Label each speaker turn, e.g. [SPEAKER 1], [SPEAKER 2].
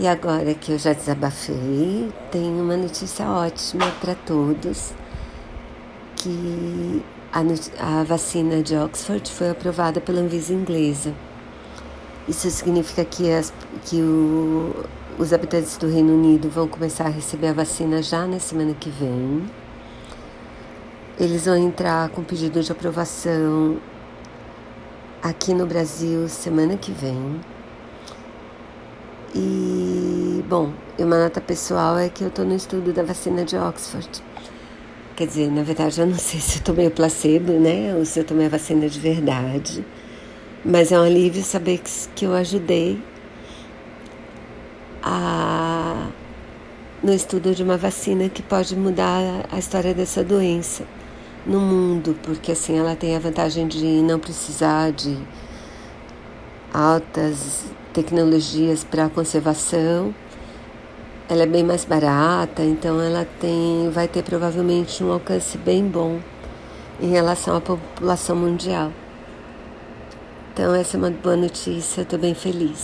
[SPEAKER 1] E agora que eu já desabafei, tenho uma notícia ótima para todos, que a, a, vacina de Oxford foi aprovada pela Anvisa inglesa. Isso significa que, as, que o, os habitantes do Reino Unido vão começar a receber a vacina já na semana que vem. Eles vão entrar com pedido de aprovação aqui no Brasil semana que vem. E, bom, uma nota pessoal é que eu estou no estudo da vacina de Oxford. Quer dizer, na verdade, eu não sei se eu tomei o placebo, né? Ou se eu tomei a vacina de verdade. Mas é um alívio saber que, que eu ajudei a, no estudo de uma vacina que pode mudar a história dessa doença no mundo, porque assim ela tem a vantagem de não precisar de altas tecnologias para conservação. Ela é bem mais barata, então ela tem, vai ter provavelmente um alcance bem bom em relação à população mundial. Então essa é uma boa notícia, estou bem feliz.